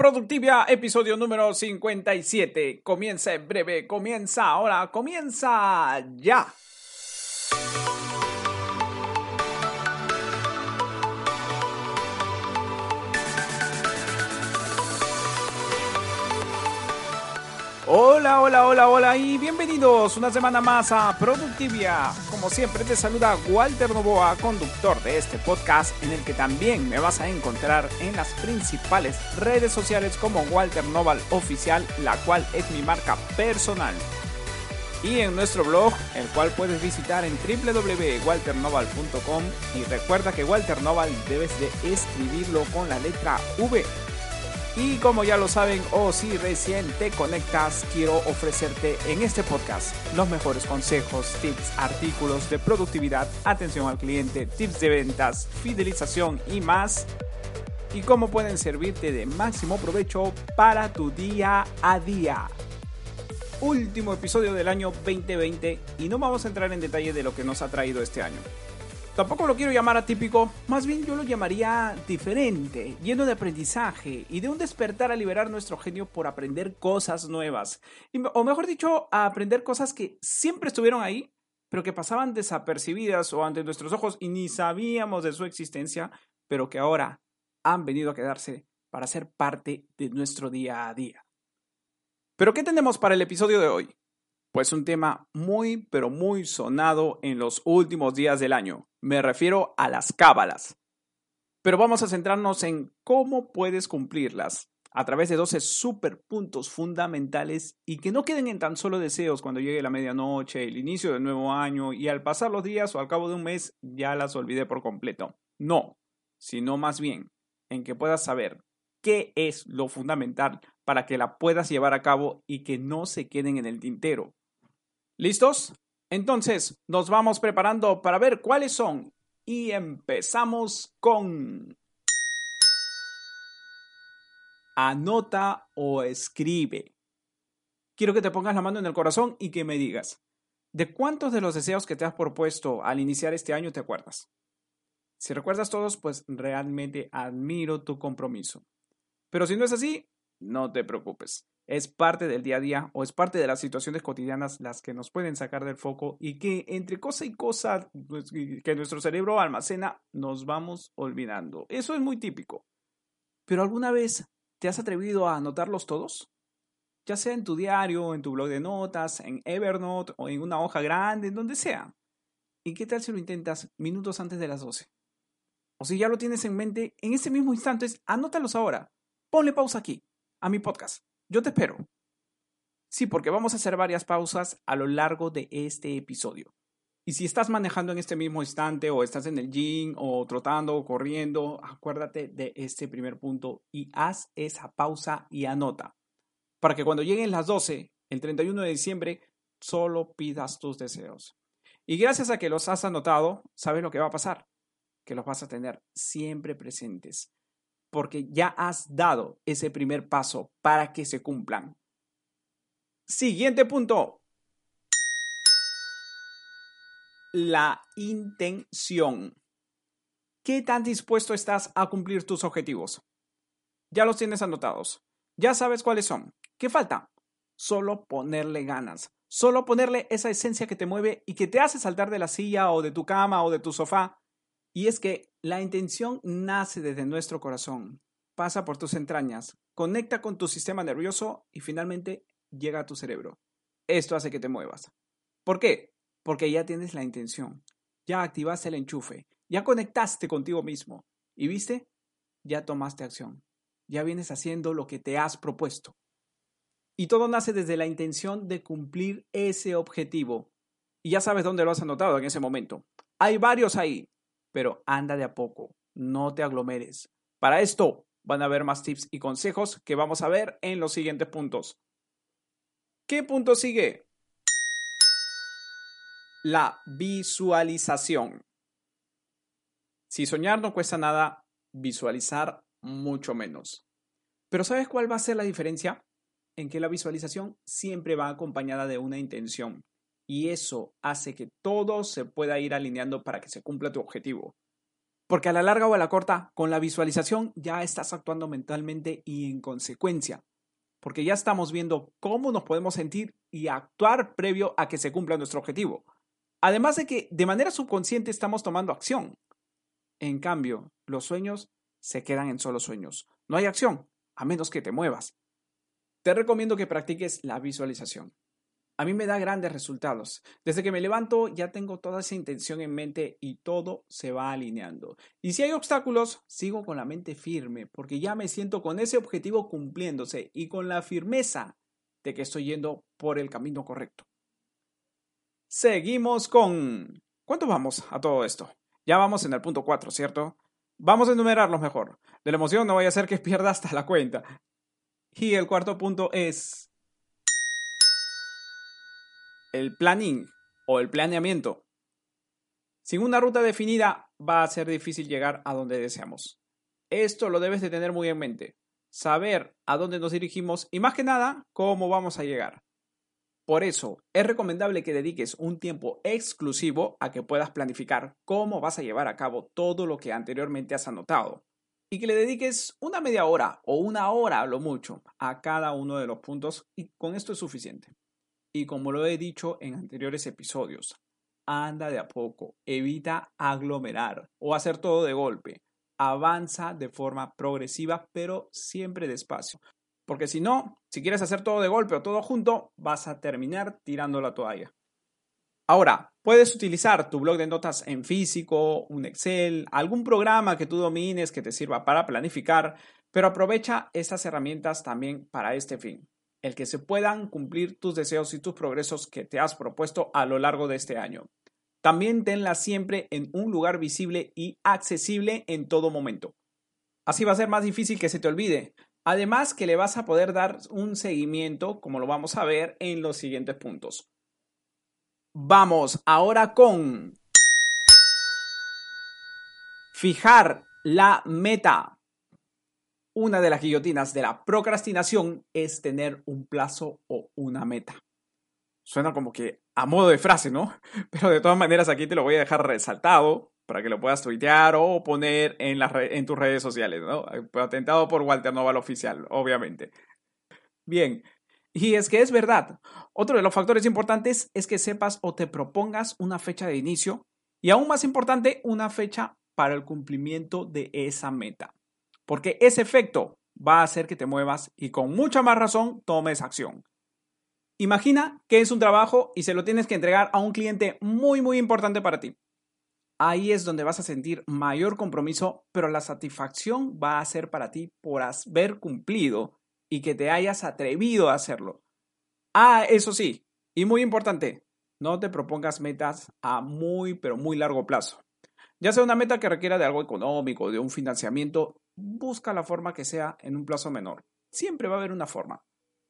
Productivia, episodio número 57. Comienza en breve, comienza ahora, comienza ya. Hola, hola, hola, hola y bienvenidos una semana más a Productivia. Como siempre te saluda Walter Novoa, conductor de este podcast en el que también me vas a encontrar en las principales redes sociales como Walter Noval Oficial, la cual es mi marca personal. Y en nuestro blog, el cual puedes visitar en www.walternoval.com y recuerda que Walter Noval debes de escribirlo con la letra V y como ya lo saben, o si recién te conectas, quiero ofrecerte en este podcast los mejores consejos, tips, artículos de productividad, atención al cliente, tips de ventas, fidelización y más. Y cómo pueden servirte de máximo provecho para tu día a día. Último episodio del año 2020 y no vamos a entrar en detalle de lo que nos ha traído este año. Tampoco lo quiero llamar atípico, más bien yo lo llamaría diferente, lleno de aprendizaje y de un despertar a liberar nuestro genio por aprender cosas nuevas. o mejor dicho, a aprender cosas que siempre estuvieron ahí, pero que pasaban desapercibidas o ante nuestros ojos y ni sabíamos de su existencia, pero que ahora han venido a quedarse para ser parte de nuestro día a día. Pero ¿qué tenemos para el episodio de hoy? Pues un tema muy, pero muy sonado en los últimos días del año. Me refiero a las cábalas. Pero vamos a centrarnos en cómo puedes cumplirlas a través de 12 super puntos fundamentales y que no queden en tan solo deseos cuando llegue la medianoche, el inicio del nuevo año y al pasar los días o al cabo de un mes ya las olvidé por completo. No, sino más bien en que puedas saber qué es lo fundamental para que la puedas llevar a cabo y que no se queden en el tintero. ¿Listos? Entonces, nos vamos preparando para ver cuáles son. Y empezamos con... Anota o escribe. Quiero que te pongas la mano en el corazón y que me digas, ¿de cuántos de los deseos que te has propuesto al iniciar este año te acuerdas? Si recuerdas todos, pues realmente admiro tu compromiso. Pero si no es así, no te preocupes es parte del día a día o es parte de las situaciones cotidianas las que nos pueden sacar del foco y que entre cosa y cosa pues, que nuestro cerebro almacena nos vamos olvidando. Eso es muy típico. Pero ¿alguna vez te has atrevido a anotarlos todos? Ya sea en tu diario, en tu blog de notas, en Evernote o en una hoja grande, en donde sea. ¿Y qué tal si lo intentas minutos antes de las 12? O si ya lo tienes en mente, en ese mismo instante, anótalos ahora. Ponle pausa aquí, a mi podcast yo te espero. Sí, porque vamos a hacer varias pausas a lo largo de este episodio. Y si estás manejando en este mismo instante o estás en el gym o trotando o corriendo, acuérdate de este primer punto y haz esa pausa y anota. Para que cuando lleguen las 12, el 31 de diciembre, solo pidas tus deseos. Y gracias a que los has anotado, sabes lo que va a pasar, que los vas a tener siempre presentes porque ya has dado ese primer paso para que se cumplan. Siguiente punto. La intención. ¿Qué tan dispuesto estás a cumplir tus objetivos? Ya los tienes anotados. Ya sabes cuáles son. ¿Qué falta? Solo ponerle ganas. Solo ponerle esa esencia que te mueve y que te hace saltar de la silla o de tu cama o de tu sofá y es que la intención nace desde nuestro corazón, pasa por tus entrañas, conecta con tu sistema nervioso y finalmente llega a tu cerebro. Esto hace que te muevas. ¿Por qué? Porque ya tienes la intención, ya activaste el enchufe, ya conectaste contigo mismo y viste, ya tomaste acción, ya vienes haciendo lo que te has propuesto. Y todo nace desde la intención de cumplir ese objetivo. Y ya sabes dónde lo has anotado en ese momento. Hay varios ahí pero anda de a poco, no te aglomeres. Para esto van a haber más tips y consejos que vamos a ver en los siguientes puntos. ¿Qué punto sigue? La visualización. Si soñar no cuesta nada, visualizar mucho menos. Pero ¿sabes cuál va a ser la diferencia? En que la visualización siempre va acompañada de una intención y eso hace que todo se pueda ir alineando para que se cumpla tu objetivo. Porque a la larga o a la corta, con la visualización ya estás actuando mentalmente y en consecuencia. Porque ya estamos viendo cómo nos podemos sentir y actuar previo a que se cumpla nuestro objetivo. Además de que de manera subconsciente estamos tomando acción. En cambio, los sueños se quedan en solo sueños. No hay acción, a menos que te muevas. Te recomiendo que practiques la visualización a mí me da grandes resultados. Desde que me levanto ya tengo toda esa intención en mente y todo se va alineando. Y si hay obstáculos, sigo con la mente firme porque ya me siento con ese objetivo cumpliéndose y con la firmeza de que estoy yendo por el camino correcto. Seguimos con... ¿Cuánto vamos a todo esto? Ya vamos en el punto 4, ¿cierto? Vamos a enumerarlos mejor. De la emoción no vaya a ser que pierda hasta la cuenta. Y el cuarto punto es el planning o el planeamiento. Sin una ruta definida va a ser difícil llegar a donde deseamos. Esto lo debes de tener muy en mente. Saber a dónde nos dirigimos y más que nada cómo vamos a llegar. Por eso, es recomendable que dediques un tiempo exclusivo a que puedas planificar cómo vas a llevar a cabo todo lo que anteriormente has anotado. Y que le dediques una media hora o una hora a lo mucho a cada uno de los puntos y con esto es suficiente. Y como lo he dicho en anteriores episodios, anda de a poco, evita aglomerar o hacer todo de golpe. Avanza de forma progresiva, pero siempre despacio. Porque si no, si quieres hacer todo de golpe o todo junto, vas a terminar tirando la toalla. Ahora, puedes utilizar tu blog de notas en físico, un Excel, algún programa que tú domines que te sirva para planificar, pero aprovecha estas herramientas también para este fin el que se puedan cumplir tus deseos y tus progresos que te has propuesto a lo largo de este año. También tenla siempre en un lugar visible y accesible en todo momento. Así va a ser más difícil que se te olvide. Además que le vas a poder dar un seguimiento, como lo vamos a ver en los siguientes puntos. Vamos ahora con fijar la meta. Una de las guillotinas de la procrastinación es tener un plazo o una meta. Suena como que a modo de frase, ¿no? Pero de todas maneras aquí te lo voy a dejar resaltado para que lo puedas tuitear o poner en, tus redes sociales, ¿no? Patentado por Walter Noval Oficial, obviamente. Bien, y es que es verdad. Otro de los factores importantes es que sepas o te propongas una fecha de inicio y aún más importante, una fecha para el cumplimiento de esa meta porque ese efecto va a hacer que te muevas y con mucha más razón tomes acción. Imagina que es un trabajo y se lo tienes que entregar a un cliente muy muy importante para ti. Ahí es donde vas a sentir mayor compromiso, pero la satisfacción va a ser para ti por haber cumplido y que te hayas atrevido a hacerlo. Ah, eso sí, y muy importante, no te propongas metas a muy pero muy largo plazo. Ya sea una meta que requiera de algo económico, de un financiamiento, busca la forma que sea en un plazo menor. Siempre va a haber una forma.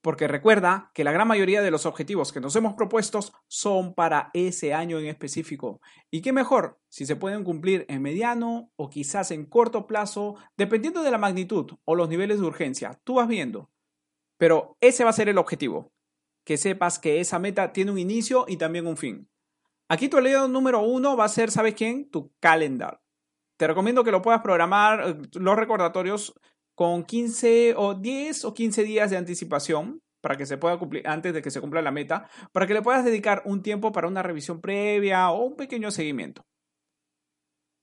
Porque recuerda que la gran mayoría de los objetivos que nos hemos propuesto son para ese año en específico. Y qué mejor si se pueden cumplir en mediano o quizás en corto plazo, dependiendo de la magnitud o los niveles de urgencia. Tú vas viendo. Pero ese va a ser el objetivo. Que sepas que esa meta tiene un inicio y también un fin. Aquí tu aliado número uno va a ser, ¿sabes quién? Tu calendar. Te recomiendo que lo puedas programar eh, los recordatorios con 15 o 10 o 15 días de anticipación para que se pueda cumplir antes de que se cumpla la meta, para que le puedas dedicar un tiempo para una revisión previa o un pequeño seguimiento.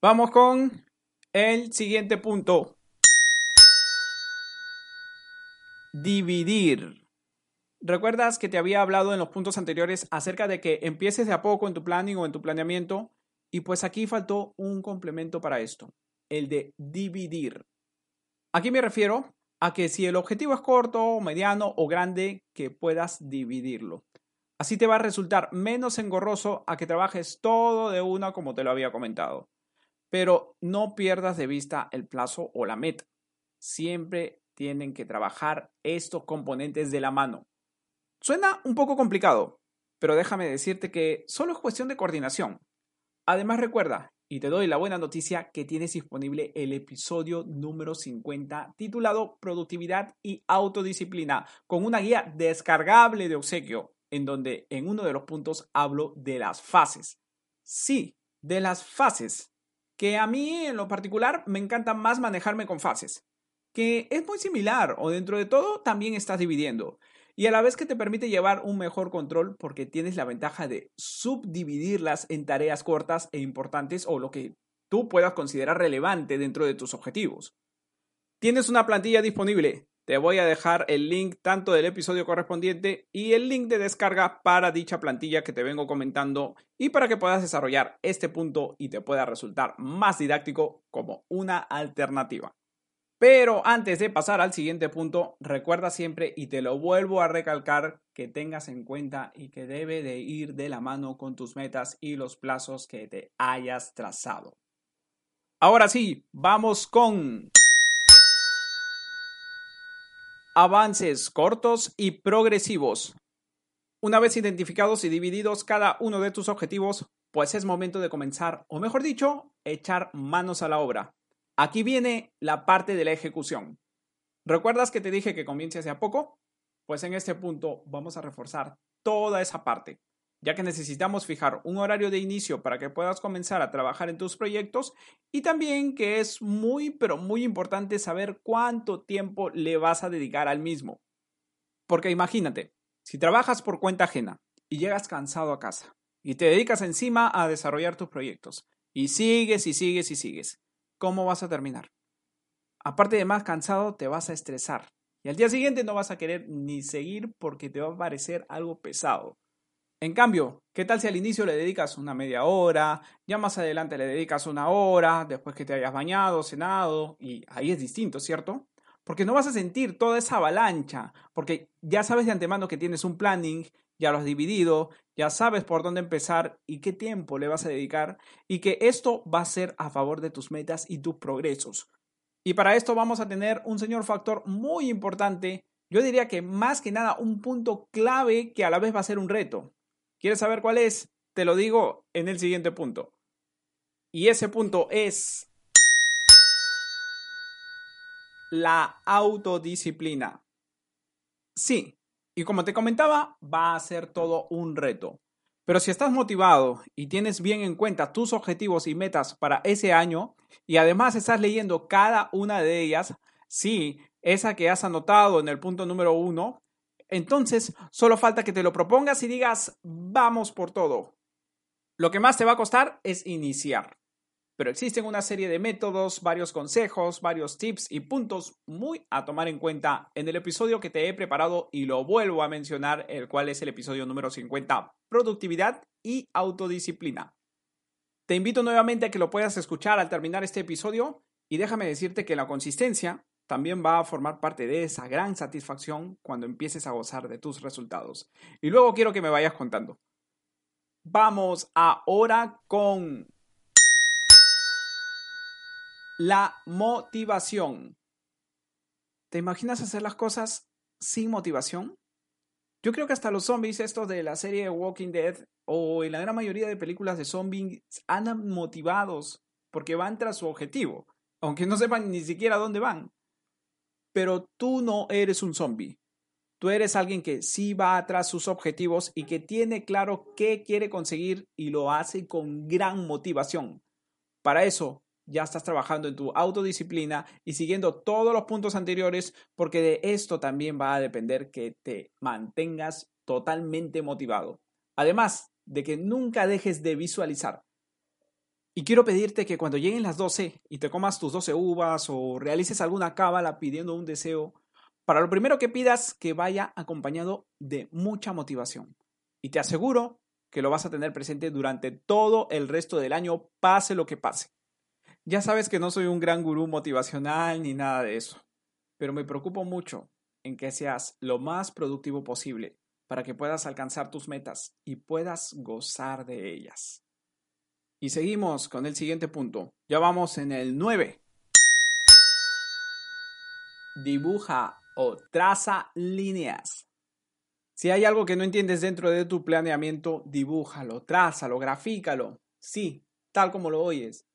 Vamos con el siguiente punto. Dividir. ¿Recuerdas que te había hablado en los puntos anteriores acerca de que empieces de a poco en tu planning o en tu planeamiento? Y pues aquí faltó un complemento para esto, el de dividir. Aquí me refiero a que si el objetivo es corto, mediano o grande, que puedas dividirlo. Así te va a resultar menos engorroso a que trabajes todo de una como te lo había comentado. Pero no pierdas de vista el plazo o la meta. Siempre tienen que trabajar estos componentes de la mano. Suena un poco complicado, pero déjame decirte que solo es cuestión de coordinación. Además recuerda, y te doy la buena noticia, que tienes disponible el episodio número 50 titulado Productividad y Autodisciplina, con una guía descargable de obsequio, en donde en uno de los puntos hablo de las fases. Sí, de las fases. que a mí en lo particular me encanta más manejarme con fases, que es muy similar o dentro de todo también estás dividiendo y a la vez que te permite llevar un mejor control porque tienes la ventaja de subdividirlas en tareas cortas e importantes o lo que tú puedas considerar relevante dentro de tus objetivos. Tienes una plantilla disponible. Te voy a dejar el link tanto del episodio correspondiente y el link de descarga para dicha plantilla que te vengo comentando y para que puedas desarrollar este punto y te pueda resultar más didáctico como una alternativa. Pero antes de pasar al siguiente punto, recuerda siempre y te lo vuelvo a recalcar que tengas en cuenta y que debe de ir de la mano con tus metas y los plazos que te hayas trazado. Ahora sí, vamos con avances cortos y progresivos. Una vez identificados y divididos cada uno de tus objetivos, pues es momento de comenzar, o mejor dicho, echar manos a la obra. Aquí viene la parte de la ejecución. ¿Recuerdas que te dije que comience hace poco? Pues en este punto vamos a reforzar toda esa parte ya que necesitamos fijar un horario de inicio para que puedas comenzar a trabajar en tus proyectos y también que es muy, pero muy importante saber cuánto tiempo le vas a dedicar al mismo. Porque imagínate, si trabajas por cuenta ajena y llegas cansado a casa y te dedicas encima a desarrollar tus proyectos y sigues y sigues y sigues, ¿cómo vas a terminar? Aparte de más cansado, te vas a estresar y al día siguiente no vas a querer ni seguir porque te va a parecer algo pesado. En cambio, ¿qué tal si al inicio le dedicas una media hora, ya más adelante le dedicas una hora, después que te hayas bañado, cenado, y ahí es distinto, ¿cierto? Porque no vas a sentir toda esa avalancha, porque ya sabes de antemano que tienes un planning, ya lo has dividido, ya sabes por dónde empezar y qué tiempo le vas a dedicar, y que esto va a ser a favor de tus metas y tus progresos. Y para esto vamos a tener un señor factor muy importante, yo diría que más que nada un punto clave que a la vez va a ser un reto, ¿Quieres saber cuál es? Te lo digo en el siguiente punto. Y ese punto es la autodisciplina. Sí, y como te comentaba, va a ser todo un reto. Pero si estás motivado y tienes bien en cuenta tus objetivos y metas para ese año, y además estás leyendo cada una de ellas, sí, esa que has anotado en el punto número uno, entonces, solo falta que te lo propongas y digas, vamos por todo. Lo que más te va a costar es iniciar. Pero existen una serie de métodos, varios consejos, varios tips y puntos muy a tomar en cuenta en el episodio que te he preparado y lo vuelvo a mencionar, el cual es el episodio número 50, productividad y autodisciplina. Te invito nuevamente a que lo puedas escuchar al terminar este episodio y déjame decirte que la consistencia también va a formar parte de esa gran satisfacción cuando empieces a gozar de tus resultados. Y luego quiero que me vayas contando. Vamos ahora con la motivación. ¿Te imaginas hacer las cosas sin motivación? Yo creo que hasta los zombies, estos de la serie Walking Dead o en la gran mayoría de películas de zombies, andan motivados porque van tras su objetivo, aunque no sepan ni siquiera dónde van pero tú no eres un zombie. Tú eres alguien que sí va atrás sus objetivos y que tiene claro qué quiere conseguir y lo hace con gran motivación. Para eso ya estás trabajando en tu autodisciplina y siguiendo todos los puntos anteriores porque de esto también va a depender que te mantengas totalmente motivado. Además de que nunca dejes de visualizar. Y quiero pedirte que cuando lleguen las 12 y te comas tus 12 uvas o realices alguna cábala pidiendo un deseo, para lo primero que pidas que vaya acompañado de mucha motivación. Y te aseguro que lo vas a tener presente durante todo el resto del año, pase lo que pase. Ya sabes que no soy un gran gurú motivacional ni nada de eso, pero me preocupo mucho en que seas lo más productivo posible para que puedas alcanzar tus metas y puedas gozar de ellas. Y seguimos con el siguiente punto. Ya vamos en el 9. Dibuja o traza líneas. Si hay algo que no entiendes dentro de tu planeamiento, dibújalo, trázalo, grafícalo. Sí, tal como lo oyes.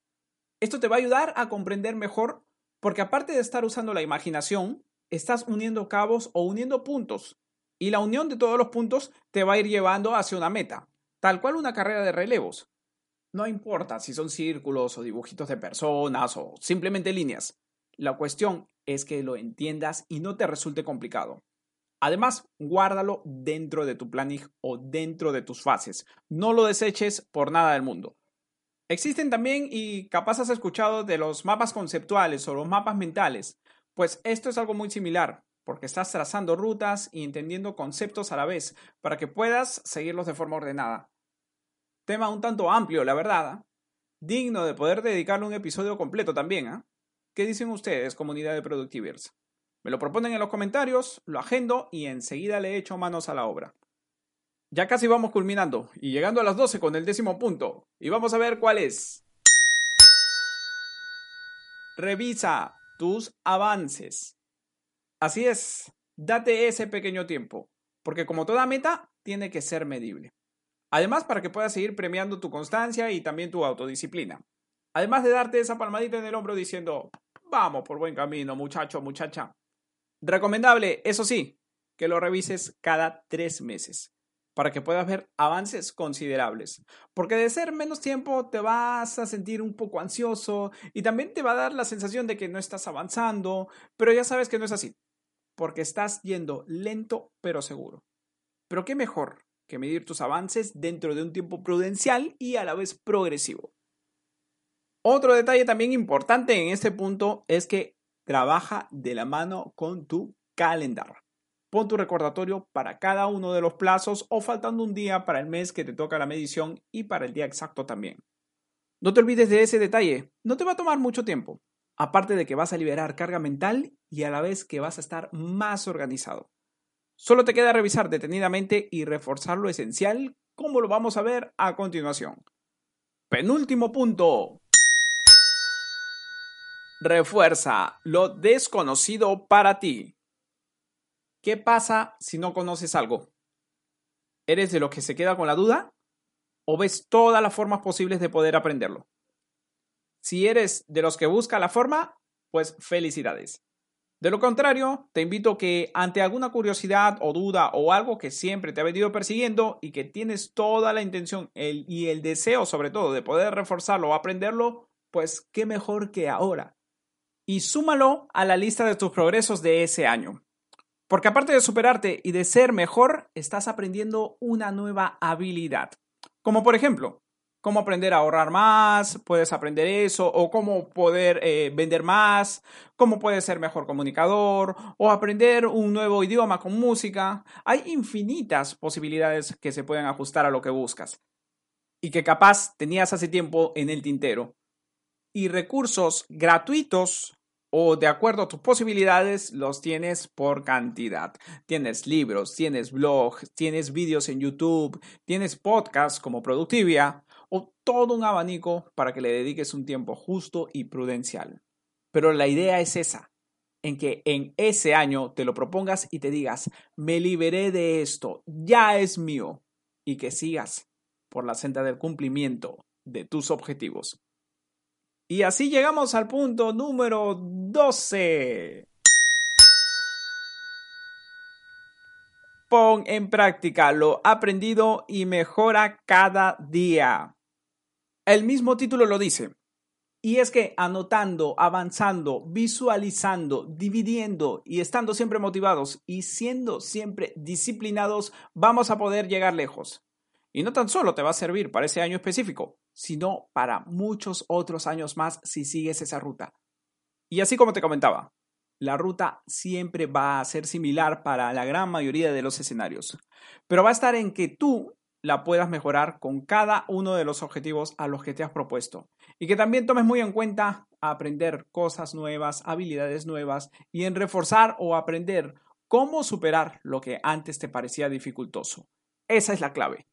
Esto te va a ayudar a comprender mejor porque aparte de estar usando la imaginación, estás uniendo cabos o uniendo puntos. Y la unión de todos los puntos te va a ir llevando hacia una meta, tal cual una carrera de relevos. No importa si son círculos o dibujitos de personas o simplemente líneas. La cuestión es que lo entiendas y no te resulte complicado. Además, guárdalo dentro de tu planning o dentro de tus fases. No lo deseches por nada del mundo. Existen también, y capaz has escuchado, de los mapas conceptuales o los mapas mentales. Pues esto es algo muy similar, porque estás trazando rutas y entendiendo conceptos a la vez para que puedas seguirlos de forma ordenada. Tema un tanto amplio, la verdad. ¿ah? Digno de poder dedicarle un episodio completo también. ¿ah? ¿Qué dicen ustedes, comunidad de Productivers? Me lo proponen en los comentarios, lo agendo y enseguida le echo manos a la obra. Ya casi vamos culminando y llegando a las 12 con el décimo punto. Y vamos a ver cuál es. Revisa tus avances. Así es, date ese pequeño tiempo, porque como toda meta, tiene que ser medible. Además, para que puedas seguir premiando tu constancia y también tu autodisciplina. Además de darte esa palmadita en el hombro diciendo, vamos por buen camino, muchacho, muchacha. Recomendable, eso sí, que lo revises cada tres meses para que puedas ver avances considerables. Porque de ser menos tiempo te vas a sentir un poco ansioso y también te va a dar la sensación de que no estás avanzando, pero ya sabes que no es así, porque estás yendo lento pero seguro. Pero qué mejor que medir tus avances dentro de un tiempo prudencial y a la vez progresivo. Otro detalle también importante en este punto es que trabaja de la mano con tu calendario. Pon tu recordatorio para cada uno de los plazos o faltando un día para el mes que te toca la medición y para el día exacto también. No te olvides de ese detalle, no te va a tomar mucho tiempo, aparte de que vas a liberar carga mental y a la vez que vas a estar más organizado. Solo te queda revisar detenidamente y reforzar lo esencial, como lo vamos a ver a continuación. Penúltimo punto. Refuerza lo desconocido para ti. ¿Qué pasa si no conoces algo? ¿Eres de los que se queda con la duda? ¿O ves todas las formas posibles de poder aprenderlo? Si eres de los que busca la forma, pues felicidades. De lo contrario, te invito que ante alguna curiosidad o duda o algo que siempre te ha venido persiguiendo y que tienes toda la intención y el deseo sobre todo de poder reforzarlo o aprenderlo, pues qué mejor que ahora. Y súmalo a la lista de tus progresos de ese año. Porque aparte de superarte y de ser mejor, estás aprendiendo una nueva habilidad. Como por ejemplo, cómo aprender a ahorrar más, puedes aprender eso, o cómo poder eh, vender más, cómo puedes ser mejor comunicador, o aprender un nuevo idioma con música. Hay infinitas posibilidades que se pueden ajustar a lo que buscas y que capaz tenías hace tiempo en el tintero. Y recursos gratuitos o de acuerdo a tus posibilidades los tienes por cantidad. Tienes libros, tienes blogs, tienes vídeos en YouTube, tienes podcasts como Productivia, o todo un abanico para que le dediques un tiempo justo y prudencial. Pero la idea es esa, en que en ese año te lo propongas y te digas, me liberé de esto, ya es mío, y que sigas por la senda del cumplimiento de tus objetivos. Y así llegamos al punto número 12. Pon en práctica lo aprendido y mejora cada día. El mismo título lo dice. Y es que anotando, avanzando, visualizando, dividiendo y estando siempre motivados y siendo siempre disciplinados, vamos a poder llegar lejos. Y no tan solo te va a servir para ese año específico, sino para muchos otros años más si sigues esa ruta. Y así como te comentaba, la ruta siempre va a ser similar para la gran mayoría de los escenarios, pero va a estar en que tú la puedas mejorar con cada uno de los objetivos a los que te has propuesto. Y que también tomes muy en cuenta aprender cosas nuevas, habilidades nuevas y en reforzar o aprender cómo superar lo que antes te parecía dificultoso. Esa es la clave.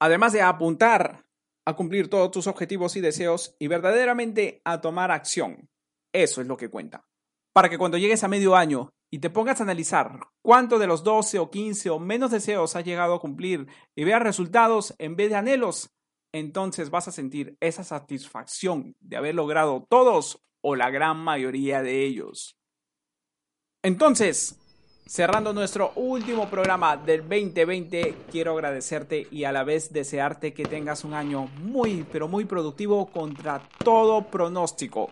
Además de apuntar a cumplir todos tus objetivos y deseos y verdaderamente a tomar acción. Eso es lo que cuenta. Para que cuando llegues a medio año y te pongas a analizar cuánto de los 12 o 15 o menos deseos has llegado a cumplir y veas resultados en vez de anhelos, entonces vas a sentir esa satisfacción de haber logrado todos o la gran mayoría de ellos. Entonces, Cerrando nuestro último programa del 2020, quiero agradecerte y a la vez desearte que tengas un año muy, pero muy productivo contra todo pronóstico.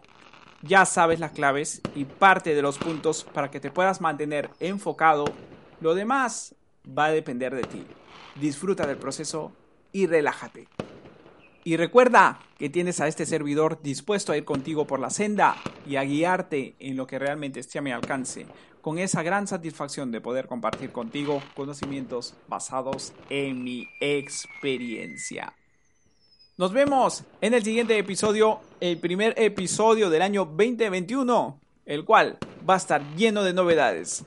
Ya sabes las claves y parte de los puntos para que te puedas mantener enfocado. Lo demás va a depender de ti. Disfruta del proceso y relájate. Y recuerda que tienes a este servidor dispuesto a ir contigo por la senda y a guiarte en lo que realmente esté a mi alcance, con esa gran satisfacción de poder compartir contigo conocimientos basados en mi experiencia. Nos vemos en el siguiente episodio, el primer episodio del año 2021, el cual va a estar lleno de novedades.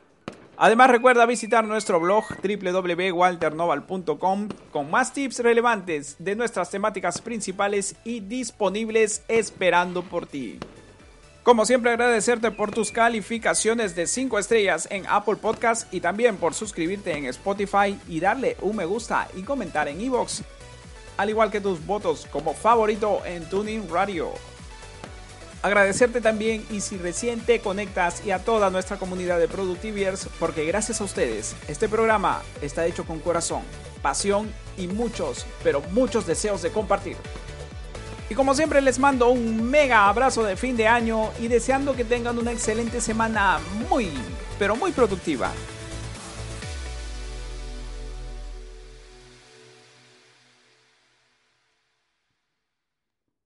Además recuerda visitar nuestro blog www.walternoval.com con más tips relevantes de nuestras temáticas principales y disponibles esperando por ti. Como siempre agradecerte por tus calificaciones de 5 estrellas en Apple Podcast y también por suscribirte en Spotify y darle un me gusta y comentar en iVoox, al igual que tus votos como favorito en Tuning Radio. Agradecerte también y si recién te conectas y a toda nuestra comunidad de Productiviers, porque gracias a ustedes este programa está hecho con corazón, pasión y muchos, pero muchos deseos de compartir. Y como siempre les mando un mega abrazo de fin de año y deseando que tengan una excelente semana muy, pero muy productiva.